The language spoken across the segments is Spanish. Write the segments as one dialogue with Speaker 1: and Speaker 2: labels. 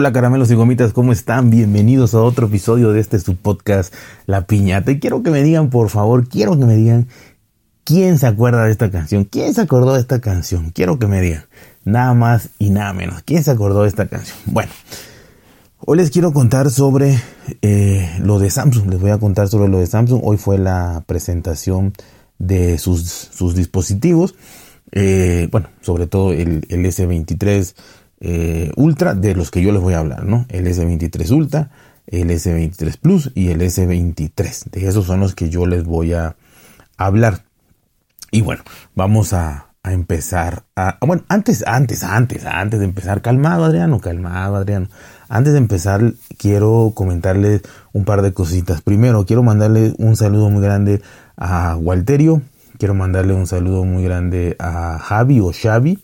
Speaker 1: Hola caramelos y gomitas, ¿cómo están? Bienvenidos a otro episodio de este su podcast La Piñata. Y quiero que me digan, por favor, quiero que me digan quién se acuerda de esta canción. ¿Quién se acordó de esta canción? Quiero que me digan. Nada más y nada menos. ¿Quién se acordó de esta canción? Bueno, hoy les quiero contar sobre eh, lo de Samsung. Les voy a contar sobre lo de Samsung. Hoy fue la presentación de sus, sus dispositivos. Eh, bueno, sobre todo el, el S23 eh, Ultra, de los que yo les voy a hablar, ¿no? El S23 Ultra, el S23 Plus y el S23. De esos son los que yo les voy a hablar. Y bueno, vamos a, empezar a... Bueno, antes, antes, antes, antes de empezar, calmado Adriano, calmado Adriano. Antes de empezar, quiero comentarles un par de cositas. Primero, quiero mandarle un saludo muy grande a Walterio. Quiero mandarle un saludo muy grande a Javi o Xavi.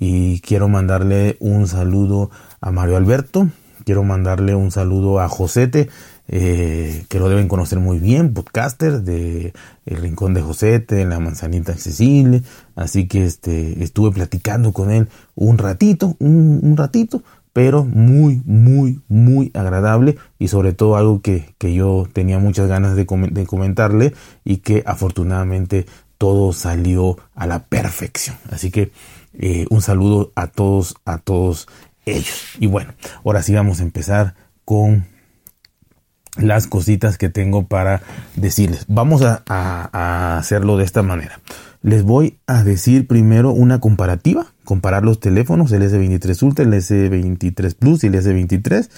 Speaker 1: Y quiero mandarle un saludo a Mario Alberto. Quiero mandarle un saludo a Josete, eh, que lo deben conocer muy bien, podcaster de El Rincón de Josete, La Manzanita Accesible. Así que este, estuve platicando con él un ratito, un, ratito, pero muy, muy, muy agradable y sobre todo algo que, que yo tenía muchas ganas de, comentarle y que afortunadamente todo salió a la perfección. Así que eh, un saludo a todos, a todos ellos. Y bueno, ahora sí vamos a empezar con las cositas que tengo para decirles. Vamos a, hacerlo de esta manera. Les voy a decir primero una comparativa, comparar los teléfonos, el S23 Ultra, el S23 Plus y el S23.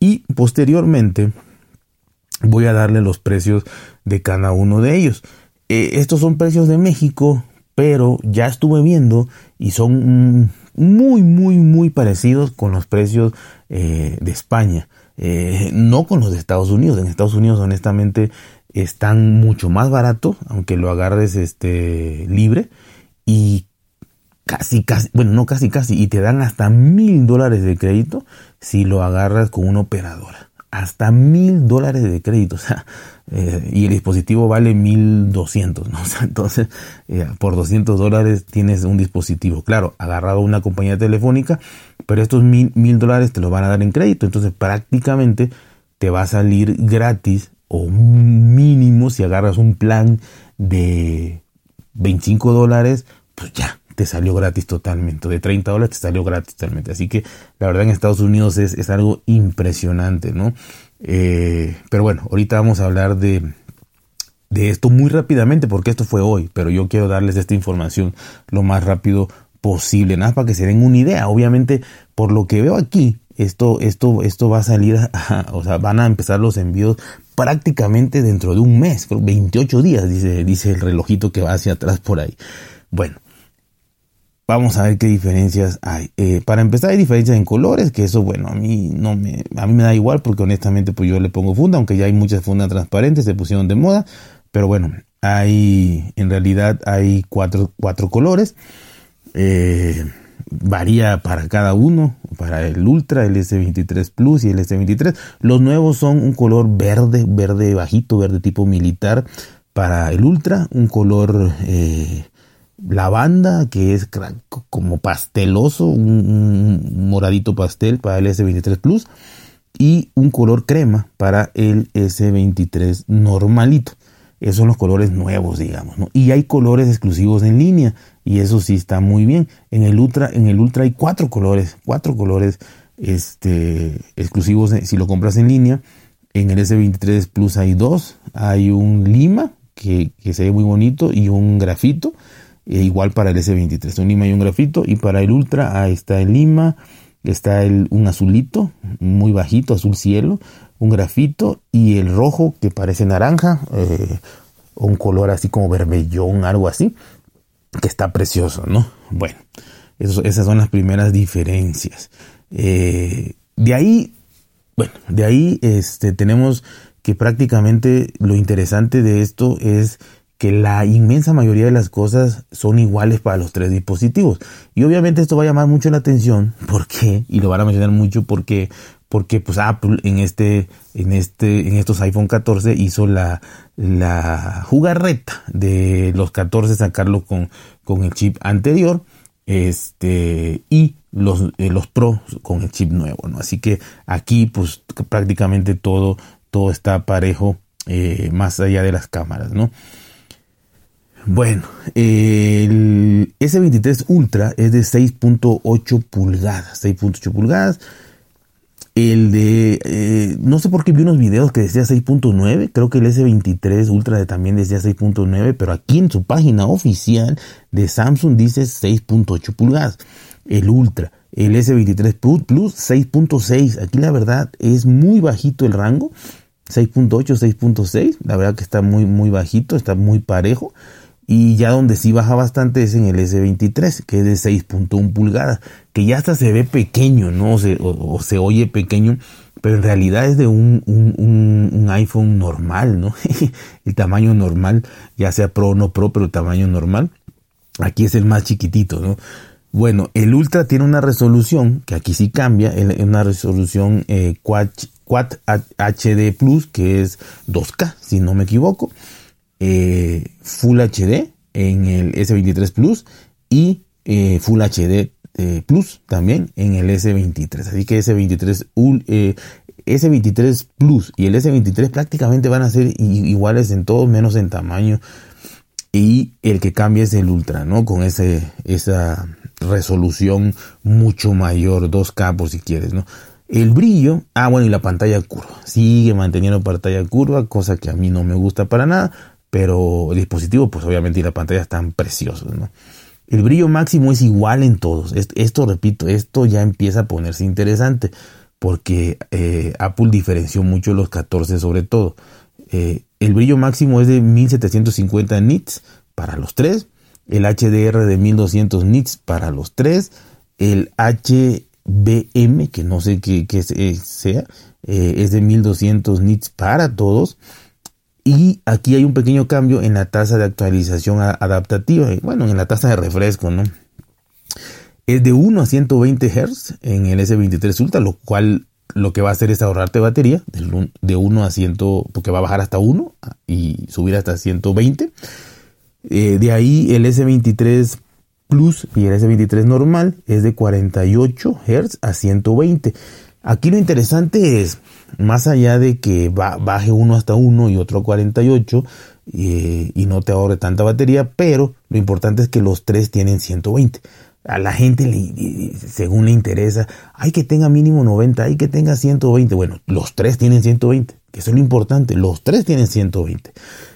Speaker 1: Y posteriormente voy a darle los precios de cada uno de ellos. Eh, estos son precios de México, pero ya estuve viendo y son muy, muy, muy parecidos con los precios eh, de España. Eh, no con los de Estados Unidos. En Estados Unidos, honestamente, están mucho más baratos, aunque lo agarres este libre. Y casi, casi, bueno, no casi, casi, y te dan hasta mil dólares de crédito si lo agarras con una operadora. Hasta mil dólares de crédito. O sea, eh, y el dispositivo vale 1200, ¿no? O sea, entonces, eh, por 200 dólares tienes un dispositivo, claro, agarrado a una compañía telefónica, pero estos mil, mil dólares te lo van a dar en crédito, entonces prácticamente te va a salir gratis o mínimo si agarras un plan de 25 dólares, pues ya, te salió gratis totalmente. De 30 dólares te salió gratis totalmente. Así que la verdad en Estados Unidos es, es algo impresionante, ¿no? Eh, pero bueno, ahorita vamos a hablar de, de esto muy rápidamente porque esto fue hoy, pero yo quiero darles esta información lo más rápido posible, nada para que se den una idea. Obviamente, por lo que veo aquí, esto, esto, esto va a salir, a, o sea, van a empezar los envíos prácticamente dentro de un mes, 28 días, dice, dice el relojito que va hacia atrás por ahí. Bueno, Vamos a ver qué diferencias hay. Eh, para empezar hay diferencias en colores, que eso bueno, a mí no me, a mí me da igual porque honestamente pues yo le pongo funda, aunque ya hay muchas fundas transparentes, se pusieron de moda, pero bueno, hay, en realidad hay cuatro, cuatro colores, eh, varía para cada uno, para el Ultra, el S23 Plus y el S23. Los nuevos son un color verde, verde bajito, verde tipo militar para el Ultra, un color... Eh, lavanda, que es como pasteloso, un, moradito pastel para el S23 Plus y un color crema para el S23 normalito. Esos son los colores nuevos, digamos. Y hay colores exclusivos en línea y eso sí está muy bien. En el Ultra, en el Ultra hay cuatro colores, cuatro colores este, exclusivos si lo compras en línea. En el S23 Plus hay dos, hay un lima que, que se ve muy bonito y un grafito e igual para el S23, un lima y un grafito. Y para el Ultra, ahí está el lima, está el, un azulito, muy bajito, azul cielo, un grafito y el rojo que parece naranja, eh, un color así como vermellón, algo así, que está precioso, ¿no? Bueno, esas son las primeras diferencias. Eh, de ahí, bueno, de ahí este, tenemos que prácticamente lo interesante de esto es que la inmensa mayoría de las cosas son iguales para los tres dispositivos. Y obviamente esto va a llamar mucho la atención, ¿por qué? Y lo van a mencionar mucho porque porque pues Apple en este en este en estos iPhone 14 hizo la la jugarreta de los 14 sacarlo con con el chip anterior este y los, eh, los Pro con el chip nuevo, ¿no? Así que aquí pues prácticamente todo, todo está parejo eh, más allá de las cámaras, ¿no? Bueno, el S23 Ultra es de 6.8 pulgadas, 6.8 pulgadas. El de, eh, no sé por qué vi unos videos que decía 6.9, creo que el S23 Ultra también decía 6.9, pero aquí en su página oficial de Samsung dice 6.8 pulgadas. El Ultra, el S23 Plus, Plus 6.6, aquí la verdad es muy bajito el rango, 6.8, 6.6, la verdad que está muy, muy bajito, está muy parejo. Y ya donde sí baja bastante es en el S23, que es de 6.1 pulgadas, que ya hasta se ve pequeño, ¿no? O se, oye pequeño, pero en realidad es de un, un, iPhone normal, ¿no? el tamaño normal, ya sea Pro o no Pro, pero tamaño normal. Aquí es el más chiquitito, ¿no? Bueno, el Ultra tiene una resolución, que aquí sí cambia, una resolución eh, Quad, Quad HD Plus, que es 2K, si no me equivoco Full HD en el S23 Plus y eh, Full HD eh, Plus también en el S23. Así que S23, S23 Plus y el S23 prácticamente van a ser iguales en todos menos en tamaño. Y el que cambia es el Ultra, ¿no? Con esa resolución mucho mayor, 2K por si quieres. El brillo, ah bueno, y la pantalla curva. Sigue manteniendo pantalla curva, cosa que a mí no me gusta para nada, pero el dispositivo, pues obviamente y la pantalla están preciosos. El brillo máximo es igual en todos. Esto, repito, esto ya empieza a ponerse interesante porque eh, Apple diferenció mucho los 14 sobre todo. Eh, el brillo máximo es de 1750 nits para los tres, el HDR de 1200 nits para los tres, el HBM, que no sé qué, sea, eh, es de 1200 nits para todos y aquí hay un pequeño cambio en la tasa de actualización adaptativa, bueno, en la tasa de refresco, ¿no? Es de 1 a 120 Hz en el S23 Ultra, lo cual lo que va a hacer es ahorrarte batería de 1 a 100, porque va a bajar hasta 1 y subir hasta 120. Eh, de ahí el S23 Plus y el S23 normal es de 48 Hz a 120. Aquí lo interesante es, más allá de que baje uno hasta uno y otro a 48 eh, y no te ahorre tanta batería, pero lo importante es que los tres tienen 120. A la gente, le, según le interesa, hay que tenga mínimo 90, hay que tenga 120. Bueno, los tres tienen 120, que eso es lo importante, los tres tienen 120.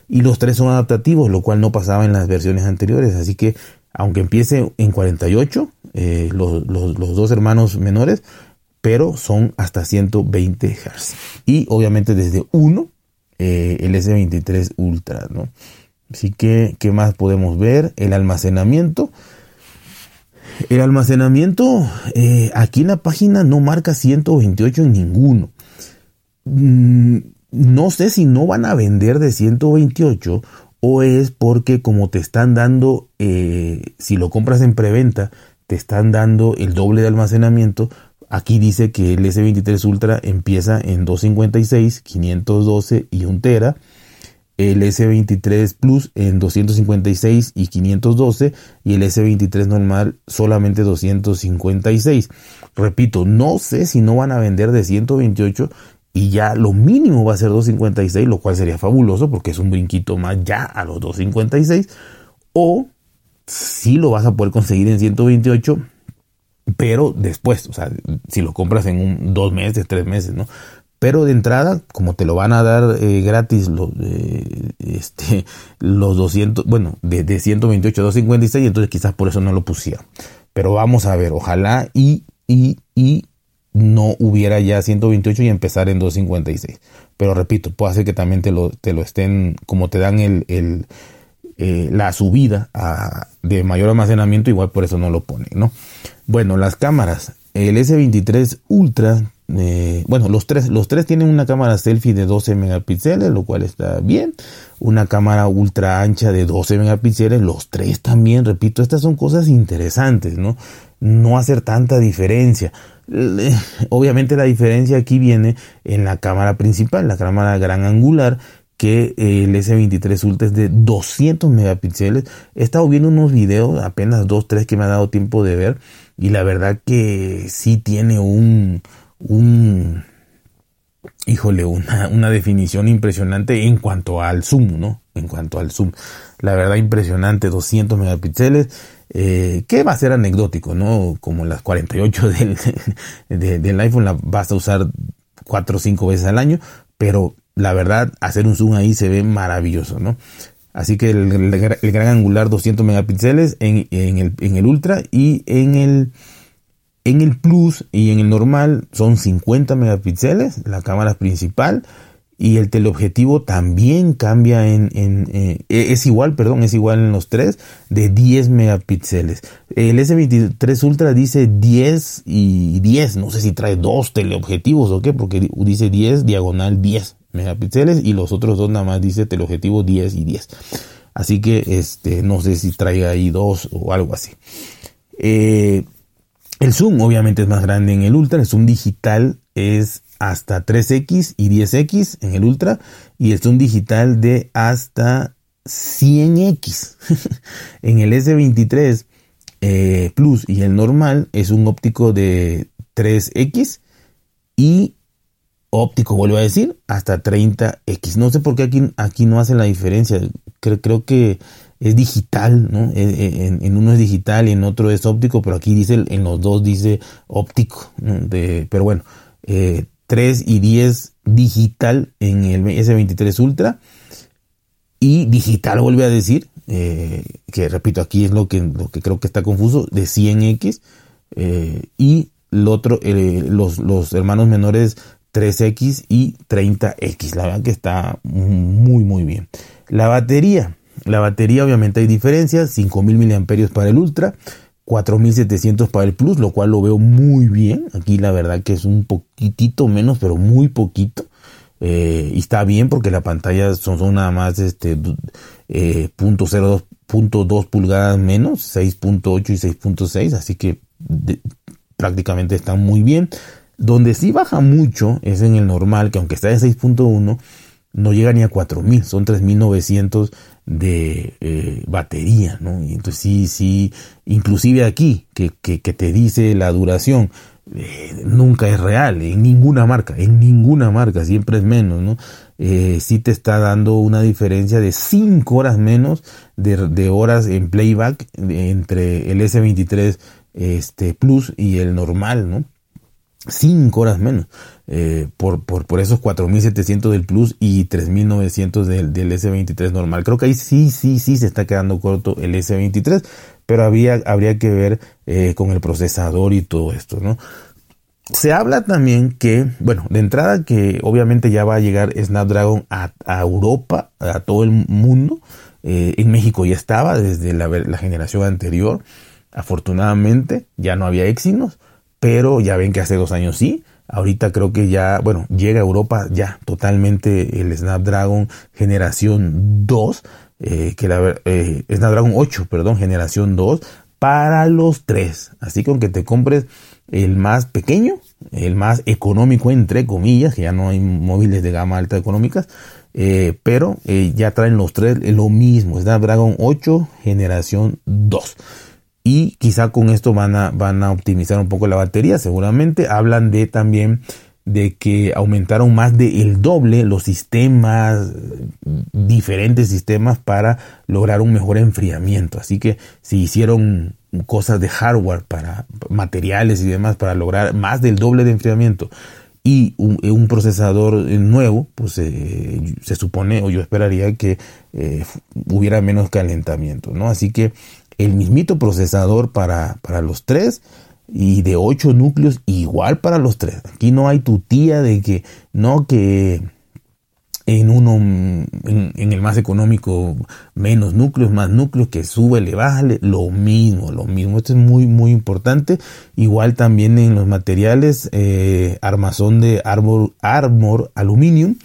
Speaker 1: Y los tres son adaptativos, lo cual no pasaba en las versiones anteriores. Así que, aunque empiece en 48, eh, los, los, los dos hermanos menores, pero son hasta 120 Hz. Y obviamente desde 1 eh, el S23 Ultra, ¿no? Así que, ¿qué más podemos ver? El almacenamiento. El almacenamiento, eh, aquí en la página no marca 128 en ninguno. Mm, no sé si no van a vender de 128 o es porque como te están dando, eh, si lo compras en preventa, te están dando el doble de almacenamiento, Aquí dice que el S23 Ultra empieza en 256, 512 y 1 tera. El S23 Plus en 256 y 512 y el S23 normal solamente 256. Repito, no sé si no van a vender de 128 y ya lo mínimo va a ser 256, lo cual sería fabuloso porque es un brinquito más ya a los 256 o si lo vas a poder conseguir en 128 pero después, o sea, si lo compras en un, dos meses, tres meses, ¿no? Pero de entrada, como te lo van a dar eh, gratis los, eh, este, los 200, bueno, de, de 128 a 256, entonces quizás por eso no lo pusieron. Pero vamos a ver, ojalá y, y, y no hubiera ya 128 y empezar en 256. Pero repito, puede ser que también te lo, te lo estén, como te dan el, el eh, la subida de mayor almacenamiento, igual por eso no lo ponen, ¿no? Bueno, las cámaras. El S23 Ultra, eh, bueno, los tres, los tres tienen una cámara selfie de 12 megapíxeles, lo cual está bien. Una cámara ultra ancha de 12 megapíxeles, los tres también, repito, estas son cosas interesantes, ¿no? No hacer tanta diferencia. Obviamente la diferencia aquí viene en la cámara principal, la cámara gran angular, que el S23 Ultra es de 200 megapíxeles. He estado viendo unos videos, apenas dos, tres que me ha dado tiempo de ver, y la verdad que sí tiene un, un híjole, una, una definición impresionante en cuanto al zoom, ¿no? En cuanto al zoom. La verdad impresionante, 200 megapíxeles, eh, que va a ser anecdótico, ¿no? Como las 48 del, del iPhone la vas a usar 4 o 5 veces al año, pero la verdad, hacer un zoom ahí se ve maravilloso, ¿no? Así que el, gran angular 200 megapíxeles en, en, el, en el ultra y en el en el Plus y en el normal son 50 megapíxeles, la cámara principal, y el teleobjetivo también cambia en, e, es igual, perdón, es igual en los tres, de 10 megapíxeles. El S23 Ultra dice 10 y 10, no sé si trae dos teleobjetivos o qué, porque dice 10 diagonal 10 megapíxeles y los otros dos nada más dice teleobjetivo 10 y 10. Así que este, no sé si traiga ahí dos o algo así. Eh, el zoom obviamente es más grande en el Ultra, el zoom digital es hasta 3X y 10X en el Ultra y el zoom digital de hasta 100X. en el S23 eh, Plus y el normal es un óptico de 3X y óptico, vuelvo a decir, hasta 30X. No sé por qué aquí, aquí no hacen la diferencia. Creo, creo que es digital, ¿no? E, e, en, uno es digital y en otro es óptico, pero aquí dice, en los dos dice óptico, de, pero bueno, eh, 3 y 10 digital en el S23 Ultra y digital vuelve a decir, eh, que repito, aquí es lo que, lo que creo que está confuso, de 100X eh, y el otro, eh, los, los hermanos menores 3X y 30X, la verdad que está muy muy bien. La batería, la batería obviamente hay diferencias, 5000 mAh para el Ultra, 4700 para el Plus, lo cual lo veo muy bien. Aquí la verdad que es un poquitito menos, pero muy poquito. Eh, y está bien porque la pantalla son, nada más este eh, pulgadas menos, 6.8 y 6.6, así que prácticamente están muy bien. Donde sí baja mucho es en el normal, que aunque está de 6.1, no llega ni a 4000, son 3900 de eh, batería, ¿no? Y entonces sí, sí, inclusive aquí, que, que, te dice la duración, eh, nunca es real, en ninguna marca, en ninguna marca, siempre es menos, ¿no? Eh, sí te está dando una diferencia de 5 horas menos de, de, horas en playback entre el S23 este, Plus y el normal, ¿no? 5 horas menos. Eh, por, por, por, esos 4.700 del Plus y 3.900 del, del, S23 normal. Creo que ahí sí, sí, sí se está quedando corto el S23, pero había, habría que ver eh, con el procesador y todo esto, ¿no? Se habla también que, bueno, de entrada que obviamente ya va a llegar Snapdragon a, Europa, a todo el mundo. Eh, en México ya estaba desde la, la generación anterior. Afortunadamente ya no había Exynos, pero ya ven que hace dos años sí. Ahorita creo que ya, bueno, llega a Europa ya totalmente el Snapdragon generación 2, eh, que la eh, Snapdragon 8, perdón, generación 2 para los tres. Así que aunque te compres el más pequeño, el más económico entre comillas, que ya no hay móviles de gama alta económicas, eh, pero eh, ya traen los tres lo mismo, Snapdragon 8 generación 2 y quizá con esto van a, van a optimizar un poco la batería, seguramente. Hablan de también de que aumentaron más de el doble los sistemas, diferentes sistemas para lograr un mejor enfriamiento. Así que si hicieron cosas de hardware para materiales y demás para lograr más del doble de enfriamiento y un, procesador nuevo, pues eh, se supone o yo esperaría que eh, hubiera menos calentamiento, ¿no? Así que el mismito procesador para, para los tres y de ocho núcleos igual para los tres. Aquí no hay tutía de que no que en uno en, el más económico menos núcleos, más núcleos que sube, le baja, lo mismo, lo mismo. Esto es muy muy importante. Igual también en los materiales eh, armazón de Armor, Armor Aluminium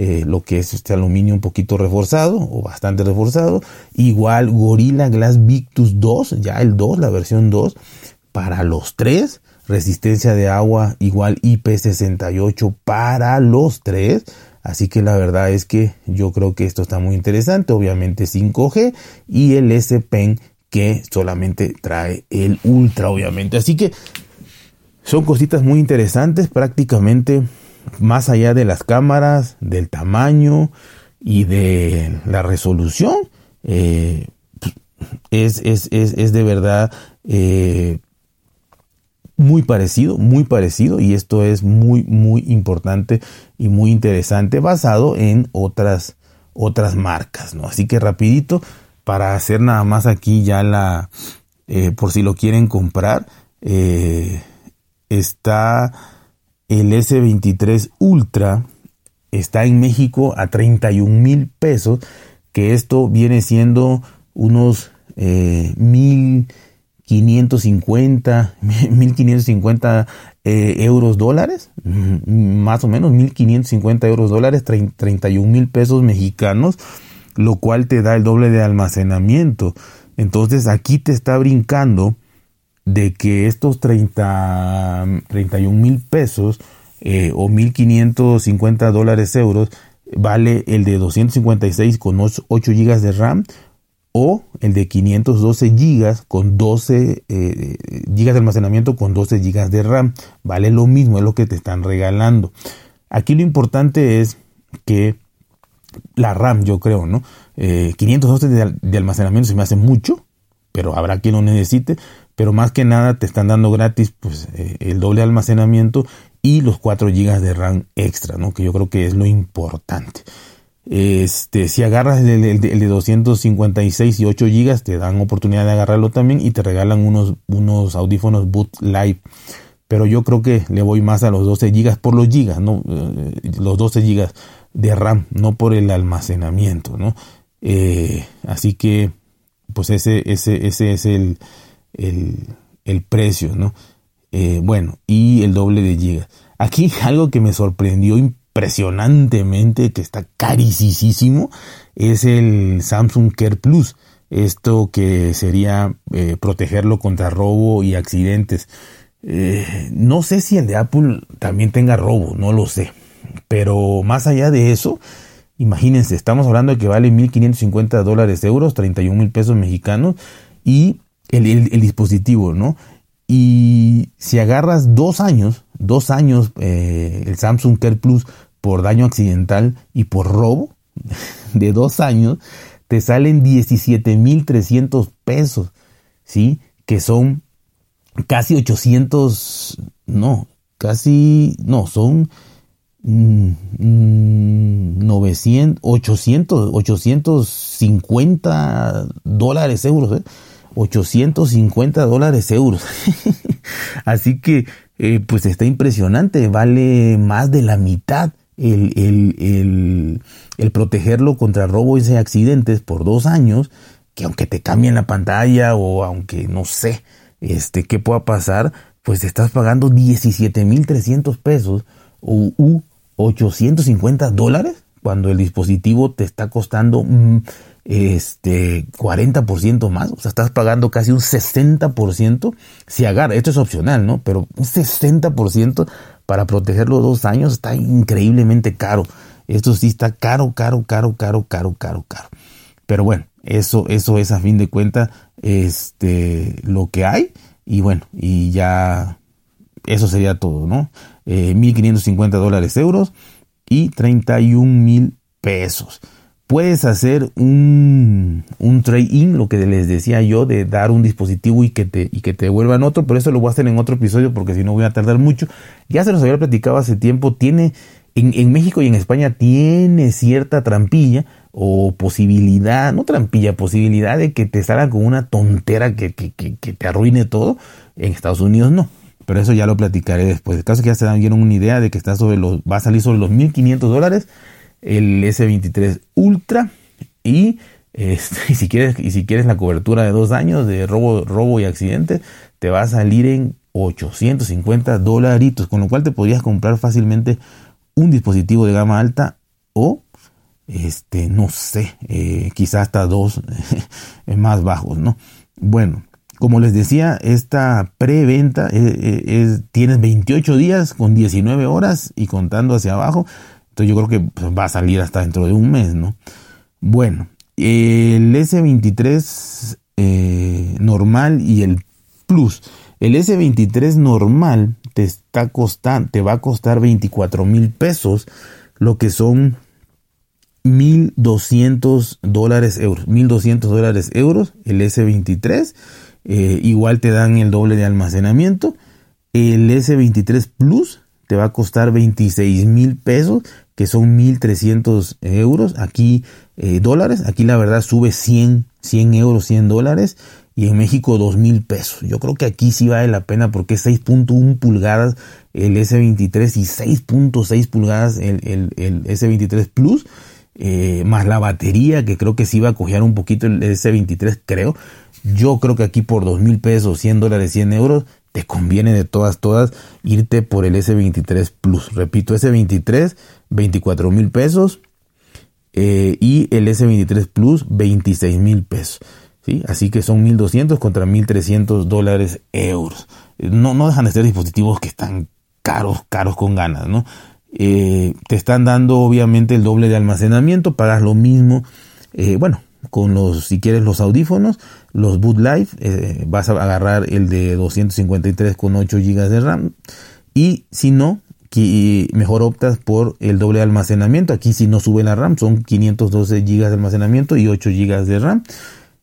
Speaker 1: eh, lo que es este aluminio un poquito reforzado o bastante reforzado. Igual Gorilla Glass Victus 2, ya el 2, la versión 2, para los tres. Resistencia de agua igual IP68 para los tres. Así que la verdad es que yo creo que esto está muy interesante. Obviamente 5G y el S Pen que solamente trae el Ultra, obviamente. Así que son cositas muy interesantes, prácticamente más allá de las cámaras, del tamaño y de la resolución. Eh, es, es, es, de verdad eh, muy parecido, muy parecido y esto es muy, muy importante y muy interesante basado en otras, otras marcas, ¿no? Así que rapidito para hacer nada más aquí ya la, eh, por si lo quieren comprar, eh, está el S23 Ultra, está en México a 31 mil pesos, que esto viene siendo unos eh, mil 550, 1550 eh, euros dólares, mm, más o menos 1550 euros dólares, 31 mil pesos mexicanos, lo cual te da el doble de almacenamiento. Entonces aquí te está brincando de que estos 30, 31 mil pesos eh, o 1550 dólares euros vale el de 256 con 8 gigas de RAM o el de 512 gigas con 12 eh, de almacenamiento con 12 gigas de RAM. Vale lo mismo, es lo que te están regalando. Aquí lo importante es que la RAM, yo creo, ¿no? 512 eh, de, almacenamiento se me hace mucho, pero habrá quien lo necesite. Pero más que nada te están dando gratis pues, eh, el doble almacenamiento y los 4 gigas de RAM extra, ¿no? Que yo creo que es lo importante. Este, si agarras el, de 256 y 8 gigas, te dan oportunidad de agarrarlo también y te regalan unos, unos audífonos Boot Live. Pero yo creo que le voy más a los 12 gigas por los gigas, ¿no? Eh, los 12 gigas de RAM, no por el almacenamiento, ¿no? Eh, así que, pues ese, ese, ese es el, el, precio, ¿no? Eh, bueno, y el doble de gigas. Aquí algo que me sorprendió impresionantemente, que está carísimo, es el Samsung Care Plus. Esto que sería eh, protegerlo contra robo y accidentes. Eh, no sé si el de Apple también tenga robo, no lo sé. Pero más allá de eso, imagínense, estamos hablando de que vale 1.550 dólares euros, 31 mil pesos mexicanos, y el, el dispositivo, ¿no? Y si agarras dos años, dos años, eh, el Samsung Care Plus por daño accidental y por robo de dos años, te salen 17.300 pesos, ¿sí? Que son casi 800, no, casi, no, son 900, 800, 850 dólares, euros, ¿eh? 850 dólares euros. Así que, eh, pues está impresionante, vale más de la mitad el, el, el, protegerlo contra robos y accidentes por dos años, que aunque te cambien la pantalla o aunque no sé, este, qué pueda pasar, pues estás pagando 17.300 pesos o 850 dólares cuando el dispositivo te está costando mm, este 40% más, o sea, estás pagando casi un 60% si agarra, esto es opcional, ¿no? Pero un 60% para protegerlo dos años está increíblemente caro. Esto sí está caro, caro, caro, caro, caro, caro, caro. Pero bueno, eso, eso es a fin de cuentas este, lo que hay. Y bueno, y ya eso sería todo, ¿no? Eh, 1.550 dólares euros y 31 mil pesos puedes hacer un, un trade-in, lo que les decía yo, de dar un dispositivo y que te, y que te devuelvan otro, pero eso lo voy a hacer en otro episodio porque si no voy a tardar mucho. Ya se los había platicado hace tiempo, tiene, en, en México y en España tiene cierta trampilla o posibilidad, no trampilla, posibilidad de que te salga con una tontera que, que, que, que te arruine todo. En Estados Unidos no pero eso ya lo platicaré después. El caso que ya se dan una idea de que está sobre los, va a salir sobre los 1500 dólares el S23 Ultra y, este, si quieres, y si quieres la cobertura de dos años de robo, robo y accidente, te va a salir en 850 dolaritos, con lo cual te podrías comprar fácilmente un dispositivo de gama alta o este no sé eh, quizás hasta dos más bajos no bueno como les decía esta preventa eh, eh, es, tienes 28 días con 19 horas y contando hacia abajo yo creo que pues, va a salir hasta dentro de un mes, ¿no? Bueno, el S23 eh, normal y el Plus. El S23 normal te, está costando, te va a costar 24 mil pesos, lo que son 1.200 dólares euros. 1.200 dólares euros el S23. Eh, igual te dan el doble de almacenamiento. El S23 Plus te va a costar 26 mil pesos, que son 1.300 euros. Aquí eh, dólares. Aquí la verdad sube 100, 100 euros, 100 dólares y en México 2 mil pesos. Yo creo que aquí sí vale la pena porque es 6.1 pulgadas el S23 y 6.6 pulgadas el, S23 Plus. Eh, más la batería que creo que sí va a coger un poquito el S23 creo. Yo creo que aquí por 2 mil pesos, 100 dólares, 100 euros, te conviene de todas, todas irte por el S23 Plus. Repito, S23, 24 mil pesos. Eh, y el S23 Plus, 26 mil pesos. Así que son 1.200 contra 1.300 dólares euros. No, no dejan de ser dispositivos que están caros, caros con ganas, ¿no? Eh, te están dando obviamente el doble de almacenamiento, pagas lo mismo, eh, bueno, con los, si quieres los audífonos, los Boot Life, eh, vas a agarrar el de 253 con 8 GB de RAM y si no, mejor optas por el doble de almacenamiento, aquí si no sube la RAM, son 512 GB de almacenamiento y 8 GB de RAM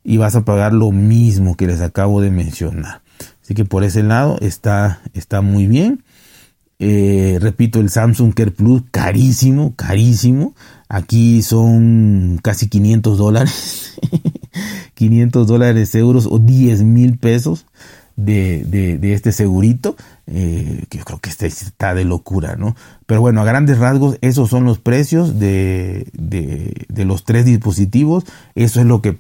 Speaker 1: y vas a pagar lo mismo que les acabo de mencionar. Así que por ese lado está, está muy bien. Eh, repito, el Samsung Care Plus, carísimo, carísimo. Aquí son casi 500 dólares. 500 dólares euros o 10 mil pesos de, de, este segurito, eh, que yo creo que este está de locura, ¿no? Pero bueno, a grandes rasgos, esos son los precios de, de, los tres dispositivos, eso es lo que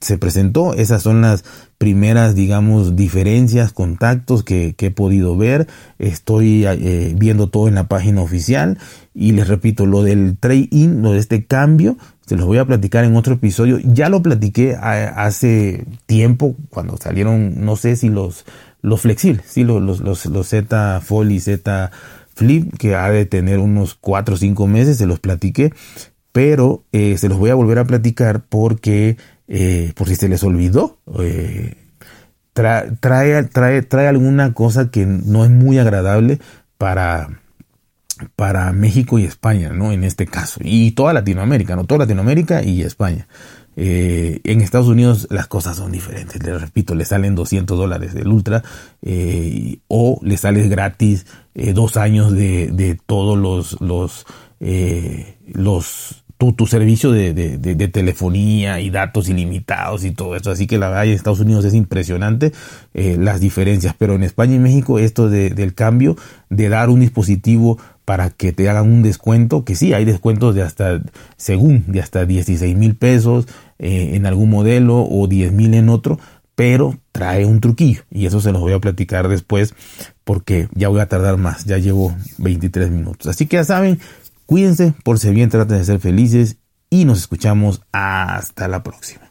Speaker 1: se presentó, esas son las primeras, digamos, diferencias, contactos que, he podido ver, estoy eh, viendo todo en la página oficial. Y les repito, lo del trade-in, lo de este cambio, se los voy a platicar en otro episodio. Ya lo platiqué hace tiempo, cuando salieron, no sé si los, los flexibles, sí, los, los, los, Z Fold y Z Flip, que ha de tener unos 4 o 5 meses, se los platiqué. Pero eh, se los voy a volver a platicar porque, eh, por si se les olvidó, eh, trae, trae, trae alguna cosa que no es muy agradable para para México y España, ¿no? En este caso. Y toda Latinoamérica, ¿no? Toda Latinoamérica y España. Eh, en Estados Unidos las cosas son diferentes. Les repito, le salen 200 dólares del Ultra eh, o le sale gratis eh, dos años de, de todos los, los, los tu, tu servicio de, de, de, telefonía y datos ilimitados y todo eso. Así que la verdad en Estados Unidos es impresionante las diferencias. Pero en España y México esto del cambio de dar un dispositivo para que te hagan un descuento, que sí, hay descuentos de hasta, según, de hasta 16 mil pesos eh, en algún modelo o 10 mil en otro, pero trae un truquillo y eso se los voy a platicar después porque ya voy a tardar más, ya llevo 23 minutos. Así que ya saben, cuídense, por si bien traten de ser felices y nos escuchamos hasta la próxima.